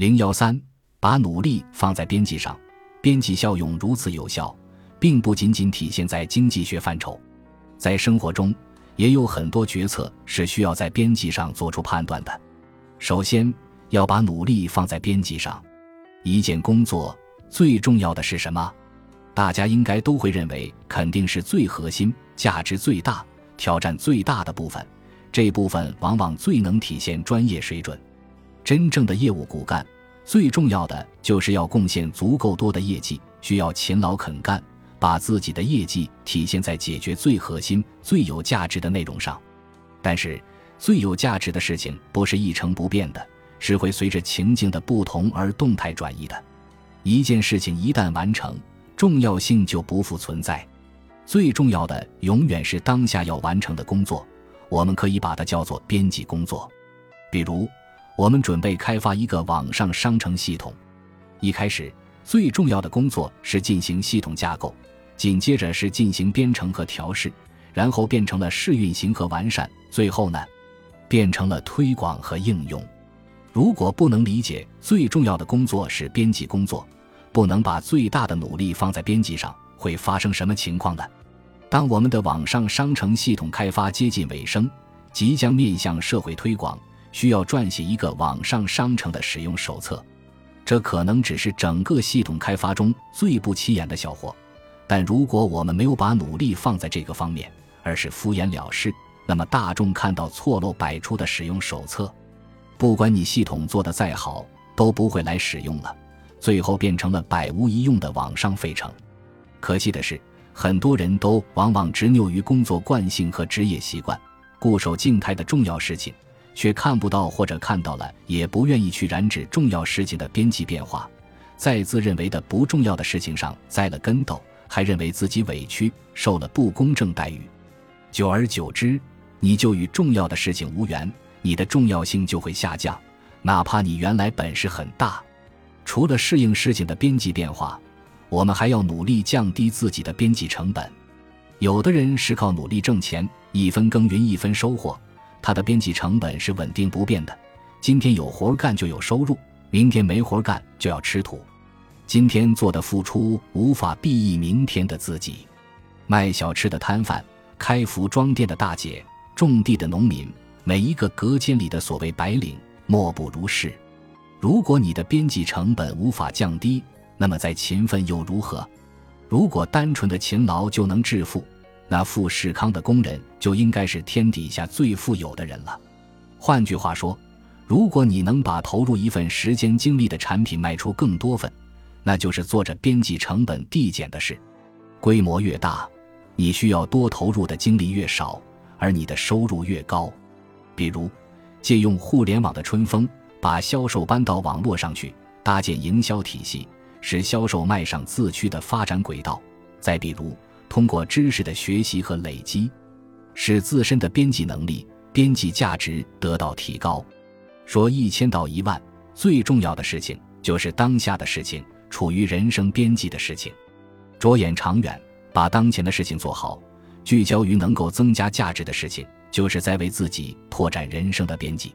零幺三，把努力放在边际上，边际效用如此有效，并不仅仅体现在经济学范畴，在生活中也有很多决策是需要在边际上做出判断的。首先，要把努力放在边际上。一件工作最重要的是什么？大家应该都会认为，肯定是最核心、价值最大、挑战最大的部分。这部分往往最能体现专业水准。真正的业务骨干，最重要的就是要贡献足够多的业绩，需要勤劳肯干，把自己的业绩体现在解决最核心、最有价值的内容上。但是，最有价值的事情不是一成不变的，是会随着情境的不同而动态转移的。一件事情一旦完成，重要性就不复存在。最重要的永远是当下要完成的工作，我们可以把它叫做编辑工作。比如，我们准备开发一个网上商城系统，一开始最重要的工作是进行系统架构，紧接着是进行编程和调试，然后变成了试运行和完善，最后呢，变成了推广和应用。如果不能理解最重要的工作是编辑工作，不能把最大的努力放在编辑上，会发生什么情况呢？当我们的网上商城系统开发接近尾声，即将面向社会推广。需要撰写一个网上商城的使用手册，这可能只是整个系统开发中最不起眼的小活，但如果我们没有把努力放在这个方面，而是敷衍了事，那么大众看到错漏百出的使用手册，不管你系统做得再好，都不会来使用了，最后变成了百无一用的网上废城。可惜的是，很多人都往往执拗于工作惯性和职业习惯，固守静态的重要事情。却看不到或者看到了，也不愿意去染指重要事情的边际变化，在自认为的不重要的事情上栽了跟斗，还认为自己委屈，受了不公正待遇，久而久之，你就与重要的事情无缘，你的重要性就会下降，哪怕你原来本事很大。除了适应事情的边际变化，我们还要努力降低自己的边际成本。有的人是靠努力挣钱，一分耕耘一分收获。它的边际成本是稳定不变的，今天有活干就有收入，明天没活干就要吃土。今天做的付出无法裨益明天的自己。卖小吃的摊贩、开服装店的大姐、种地的农民，每一个隔间里的所谓白领，莫不如是。如果你的边际成本无法降低，那么再勤奋又如何？如果单纯的勤劳就能致富？那富士康的工人就应该是天底下最富有的人了。换句话说，如果你能把投入一份时间精力的产品卖出更多份，那就是做着边际成本递减的事。规模越大，你需要多投入的精力越少，而你的收入越高。比如，借用互联网的春风，把销售搬到网络上去，搭建营销体系，使销售迈上自驱的发展轨道。再比如，通过知识的学习和累积，使自身的边际能力、边际价值得到提高。说一千道一万，最重要的事情就是当下的事情，处于人生边际的事情。着眼长远，把当前的事情做好，聚焦于能够增加价值的事情，就是在为自己拓展人生的边际。